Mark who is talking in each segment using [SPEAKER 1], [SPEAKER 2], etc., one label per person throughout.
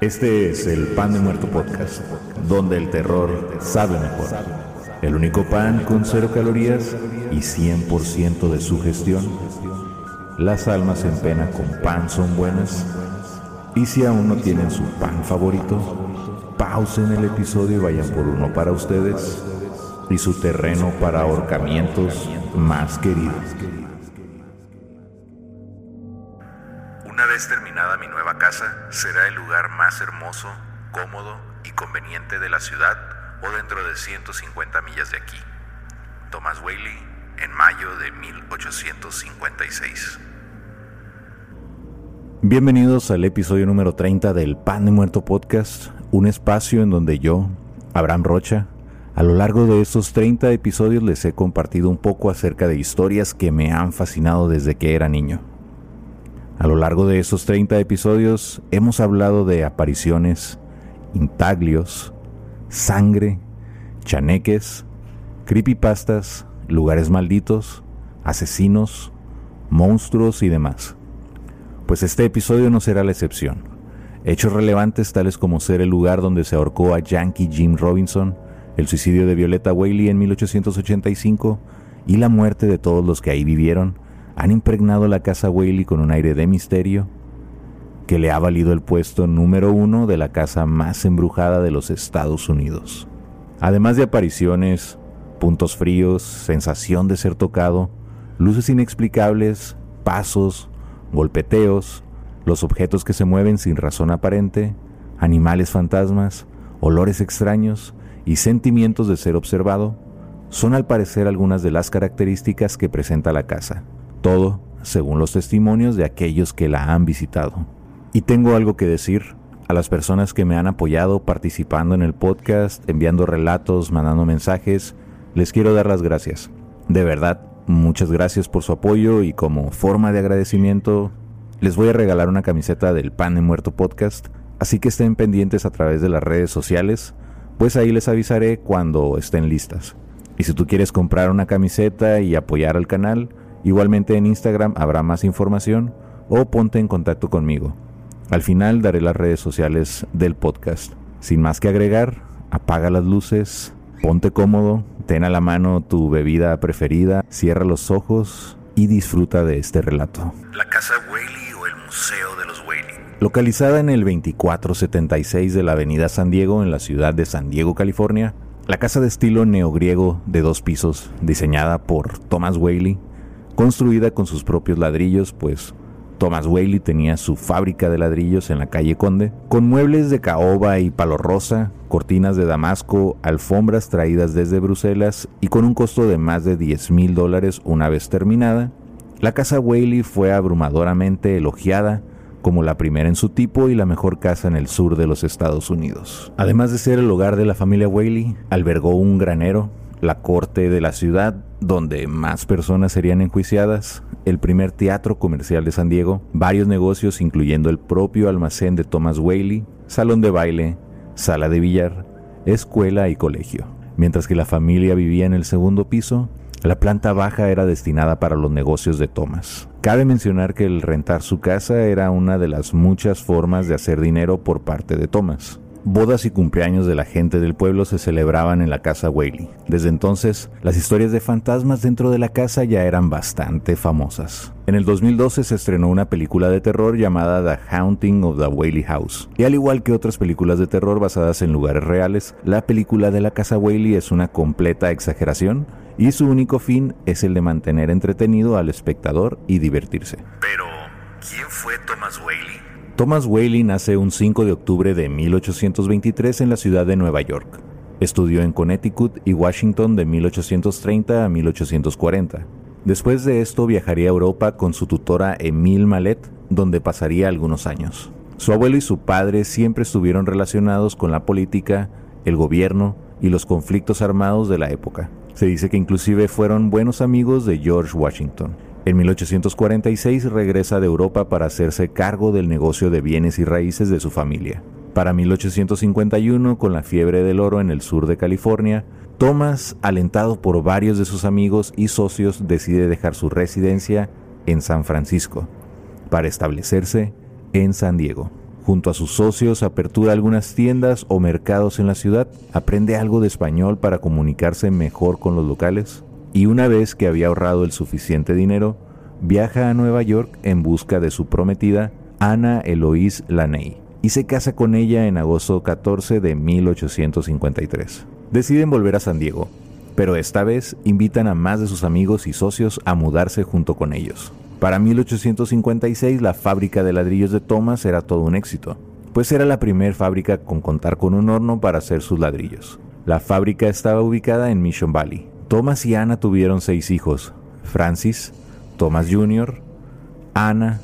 [SPEAKER 1] Este es el Pan de Muerto Podcast, donde el terror sabe mejor. El único pan con cero calorías y 100% de su gestión. Las almas en pena con pan son buenas. Y si aún no tienen su pan favorito, pausen el episodio y vayan por uno para ustedes y su terreno para ahorcamientos más queridos. Casa, será el lugar más hermoso, cómodo y conveniente de la ciudad o dentro de 150 millas de aquí. Thomas Whaley, en mayo de 1856. Bienvenidos al episodio número 30 del Pan de Muerto Podcast, un espacio en donde yo, Abraham Rocha, a lo largo de estos 30 episodios les he compartido un poco acerca de historias que me han fascinado desde que era niño. A lo largo de esos 30 episodios hemos hablado de apariciones, intaglios, sangre, chaneques, creepypastas, lugares malditos, asesinos, monstruos y demás. Pues este episodio no será la excepción. Hechos relevantes tales como ser el lugar donde se ahorcó a Yankee Jim Robinson, el suicidio de Violeta Whaley en 1885 y la muerte de todos los que ahí vivieron han impregnado la casa Whaley con un aire de misterio que le ha valido el puesto número uno de la casa más embrujada de los Estados Unidos. Además de apariciones, puntos fríos, sensación de ser tocado, luces inexplicables, pasos, golpeteos, los objetos que se mueven sin razón aparente, animales fantasmas, olores extraños y sentimientos de ser observado, son al parecer algunas de las características que presenta la casa todo según los testimonios de aquellos que la han visitado. Y tengo algo que decir a las personas que me han apoyado participando en el podcast, enviando relatos, mandando mensajes. Les quiero dar las gracias. De verdad, muchas gracias por su apoyo y como forma de agradecimiento les voy a regalar una camiseta del Pan de Muerto Podcast, así que estén pendientes a través de las redes sociales, pues ahí les avisaré cuando estén listas. Y si tú quieres comprar una camiseta y apoyar al canal, Igualmente en Instagram habrá más información o ponte en contacto conmigo. Al final daré las redes sociales del podcast. Sin más que agregar, apaga las luces, ponte cómodo, ten a la mano tu bebida preferida, cierra los ojos y disfruta de este relato. La Casa Whaley o el Museo de los Whaley. Localizada en el 2476 de la Avenida San Diego en la ciudad de San Diego, California, la casa de estilo neogriego de dos pisos, diseñada por Thomas Whaley, construida con sus propios ladrillos, pues Thomas Whaley tenía su fábrica de ladrillos en la calle Conde, con muebles de caoba y palo rosa, cortinas de damasco, alfombras traídas desde Bruselas y con un costo de más de 10 mil dólares una vez terminada. La casa Whaley fue abrumadoramente elogiada como la primera en su tipo y la mejor casa en el sur de los Estados Unidos. Además de ser el hogar de la familia Whaley, albergó un granero, la corte de la ciudad, donde más personas serían enjuiciadas, el primer teatro comercial de San Diego, varios negocios incluyendo el propio almacén de Thomas Whaley, salón de baile, sala de billar, escuela y colegio. Mientras que la familia vivía en el segundo piso, la planta baja era destinada para los negocios de Thomas. Cabe mencionar que el rentar su casa era una de las muchas formas de hacer dinero por parte de Thomas. Bodas y cumpleaños de la gente del pueblo se celebraban en la casa Whaley. Desde entonces, las historias de fantasmas dentro de la casa ya eran bastante famosas. En el 2012 se estrenó una película de terror llamada The Haunting of the Whaley House. Y al igual que otras películas de terror basadas en lugares reales, la película de la casa Whaley es una completa exageración y su único fin es el de mantener entretenido al espectador y divertirse. Pero, ¿quién fue Thomas Whaley? Thomas Whaley nace un 5 de octubre de 1823 en la ciudad de Nueva York. Estudió en Connecticut y Washington de 1830 a 1840. Después de esto viajaría a Europa con su tutora Emile Malet, donde pasaría algunos años. Su abuelo y su padre siempre estuvieron relacionados con la política, el gobierno y los conflictos armados de la época. Se dice que inclusive fueron buenos amigos de George Washington. En 1846 regresa de Europa para hacerse cargo del negocio de bienes y raíces de su familia. Para 1851, con la fiebre del oro en el sur de California, Thomas, alentado por varios de sus amigos y socios, decide dejar su residencia en San Francisco para establecerse en San Diego. Junto a sus socios apertura algunas tiendas o mercados en la ciudad, aprende algo de español para comunicarse mejor con los locales y una vez que había ahorrado el suficiente dinero, viaja a Nueva York en busca de su prometida Ana Eloise Laney y se casa con ella en agosto 14 de 1853. Deciden volver a San Diego, pero esta vez invitan a más de sus amigos y socios a mudarse junto con ellos. Para 1856 la fábrica de ladrillos de Thomas era todo un éxito, pues era la primera fábrica con contar con un horno para hacer sus ladrillos. La fábrica estaba ubicada en Mission Valley. Thomas y Anna tuvieron seis hijos, Francis, Thomas Jr., Anna,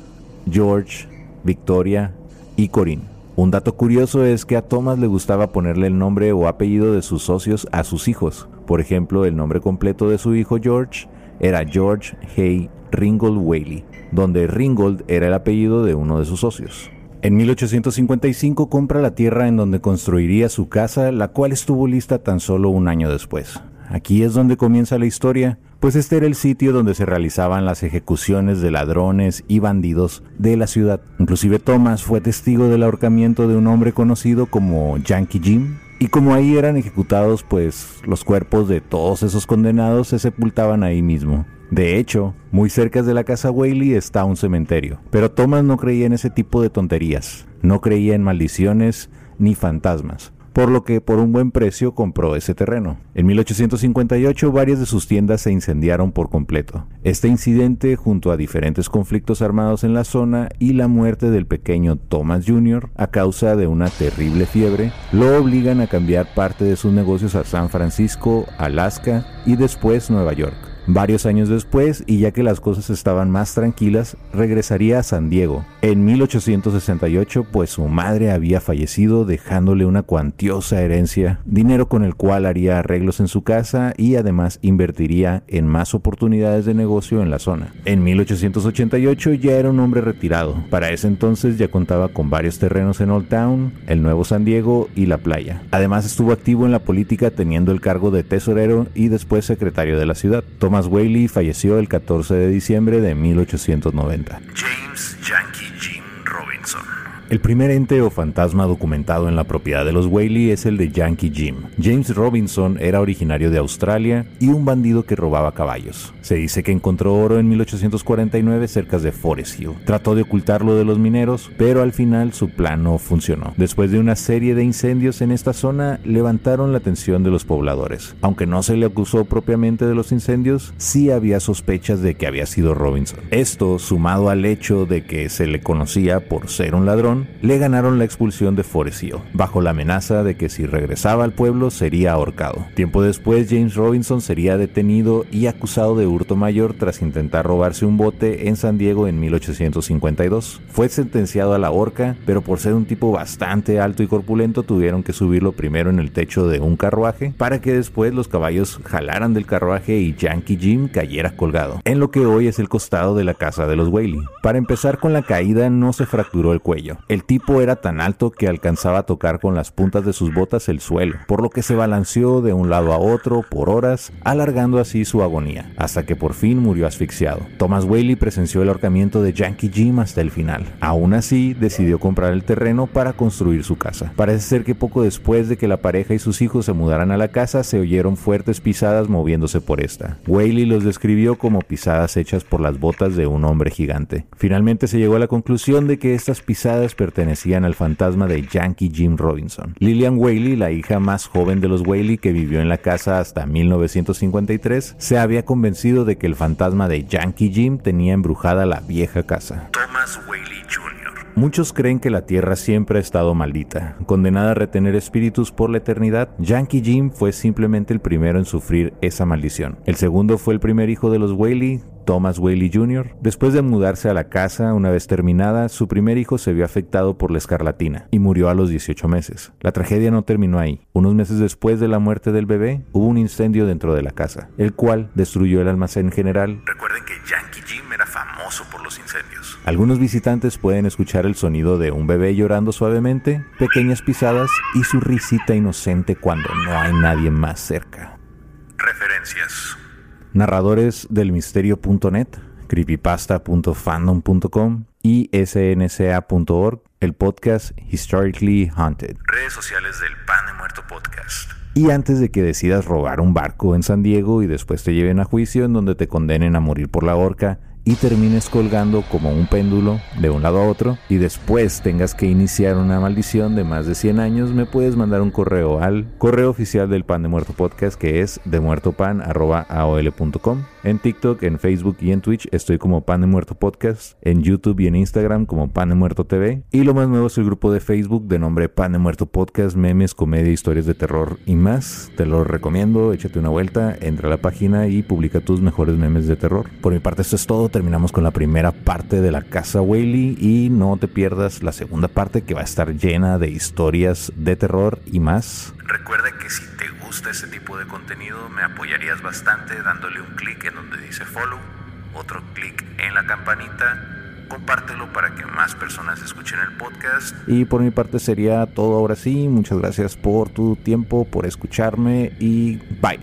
[SPEAKER 1] George, Victoria y Corinne. Un dato curioso es que a Thomas le gustaba ponerle el nombre o apellido de sus socios a sus hijos. Por ejemplo, el nombre completo de su hijo George era George Hay Ringgold Whaley, donde Ringgold era el apellido de uno de sus socios. En 1855 compra la tierra en donde construiría su casa, la cual estuvo lista tan solo un año después. Aquí es donde comienza la historia, pues este era el sitio donde se realizaban las ejecuciones de ladrones y bandidos de la ciudad. Inclusive Thomas fue testigo del ahorcamiento de un hombre conocido como Yankee Jim, y como ahí eran ejecutados, pues los cuerpos de todos esos condenados se sepultaban ahí mismo. De hecho, muy cerca de la casa Whaley está un cementerio, pero Thomas no creía en ese tipo de tonterías, no creía en maldiciones ni fantasmas por lo que por un buen precio compró ese terreno. En 1858 varias de sus tiendas se incendiaron por completo. Este incidente, junto a diferentes conflictos armados en la zona y la muerte del pequeño Thomas Jr. a causa de una terrible fiebre, lo obligan a cambiar parte de sus negocios a San Francisco, Alaska y después Nueva York. Varios años después, y ya que las cosas estaban más tranquilas, regresaría a San Diego. En 1868, pues su madre había fallecido dejándole una cuantiosa herencia, dinero con el cual haría arreglos en su casa y además invertiría en más oportunidades de negocio en la zona. En 1888 ya era un hombre retirado. Para ese entonces ya contaba con varios terrenos en Old Town, el Nuevo San Diego y la playa. Además estuvo activo en la política teniendo el cargo de tesorero y después secretario de la ciudad. Thomas Whaley falleció el 14 de diciembre de 1890.
[SPEAKER 2] James Robinson.
[SPEAKER 1] El primer ente o fantasma documentado en la propiedad de los Whaley es el de Yankee Jim. James Robinson era originario de Australia y un bandido que robaba caballos. Se dice que encontró oro en 1849 cerca de Forest Hill. Trató de ocultarlo de los mineros, pero al final su plan no funcionó. Después de una serie de incendios en esta zona, levantaron la atención de los pobladores. Aunque no se le acusó propiamente de los incendios, sí había sospechas de que había sido Robinson. Esto, sumado al hecho de que se le conocía por ser un ladrón, le ganaron la expulsión de Forest bajo la amenaza de que si regresaba al pueblo sería ahorcado. Tiempo después, James Robinson sería detenido y acusado de hurto mayor tras intentar robarse un bote en San Diego en 1852. Fue sentenciado a la horca, pero por ser un tipo bastante alto y corpulento tuvieron que subirlo primero en el techo de un carruaje para que después los caballos jalaran del carruaje y Yankee Jim cayera colgado, en lo que hoy es el costado de la casa de los Whaley. Para empezar con la caída no se fracturó el cuello. El tipo era tan alto que alcanzaba a tocar con las puntas de sus botas el suelo, por lo que se balanceó de un lado a otro por horas, alargando así su agonía, hasta que por fin murió asfixiado. Thomas Whaley presenció el ahorcamiento de Yankee Jim hasta el final. Aún así, decidió comprar el terreno para construir su casa. Parece ser que poco después de que la pareja y sus hijos se mudaran a la casa, se oyeron fuertes pisadas moviéndose por esta. Whaley los describió como pisadas hechas por las botas de un hombre gigante. Finalmente se llegó a la conclusión de que estas pisadas pertenecían al fantasma de Yankee Jim Robinson. Lillian Whaley, la hija más joven de los Whaley que vivió en la casa hasta 1953, se había convencido de que el fantasma de Yankee Jim tenía embrujada la vieja casa.
[SPEAKER 2] Thomas Whaley Jr.
[SPEAKER 1] Muchos creen que la Tierra siempre ha estado maldita, condenada a retener espíritus por la eternidad. Yankee Jim fue simplemente el primero en sufrir esa maldición. El segundo fue el primer hijo de los Whaley, Thomas Whaley Jr. Después de mudarse a la casa una vez terminada, su primer hijo se vio afectado por la escarlatina y murió a los 18 meses. La tragedia no terminó ahí. Unos meses después de la muerte del bebé, hubo un incendio dentro de la casa, el cual destruyó el almacén general.
[SPEAKER 2] Recuerden que Yankee Jim
[SPEAKER 1] Algunos visitantes pueden escuchar el sonido de un bebé llorando suavemente, pequeñas pisadas y su risita inocente cuando no hay nadie más cerca.
[SPEAKER 2] Referencias.
[SPEAKER 1] Narradores del misterio.net, creepypasta.fandom.com y snca.org, el podcast Historically Haunted.
[SPEAKER 2] Redes sociales del Pan de Muerto Podcast.
[SPEAKER 1] Y antes de que decidas robar un barco en San Diego y después te lleven a juicio en donde te condenen a morir por la horca, y termines colgando como un péndulo de un lado a otro y después tengas que iniciar una maldición de más de 100 años, me puedes mandar un correo al correo oficial del Pan de Muerto Podcast que es demuertopan.aol.com. En TikTok, en Facebook y en Twitch estoy como Pan de Muerto Podcast, en YouTube y en Instagram como Pan de Muerto TV. Y lo más nuevo es el grupo de Facebook de nombre Pan de Muerto Podcast, memes, comedia, historias de terror y más. Te lo recomiendo, échate una vuelta, entra a la página y publica tus mejores memes de terror. Por mi parte esto es todo terminamos con la primera parte de la casa Whaley y no te pierdas la segunda parte que va a estar llena de historias de terror y más.
[SPEAKER 2] Recuerda que si gusta ese tipo de contenido me apoyarías bastante dándole un clic en donde dice follow, otro clic en la campanita, compártelo para que más personas escuchen el podcast.
[SPEAKER 1] Y por mi parte sería todo ahora sí. Muchas gracias por tu tiempo, por escucharme y bye.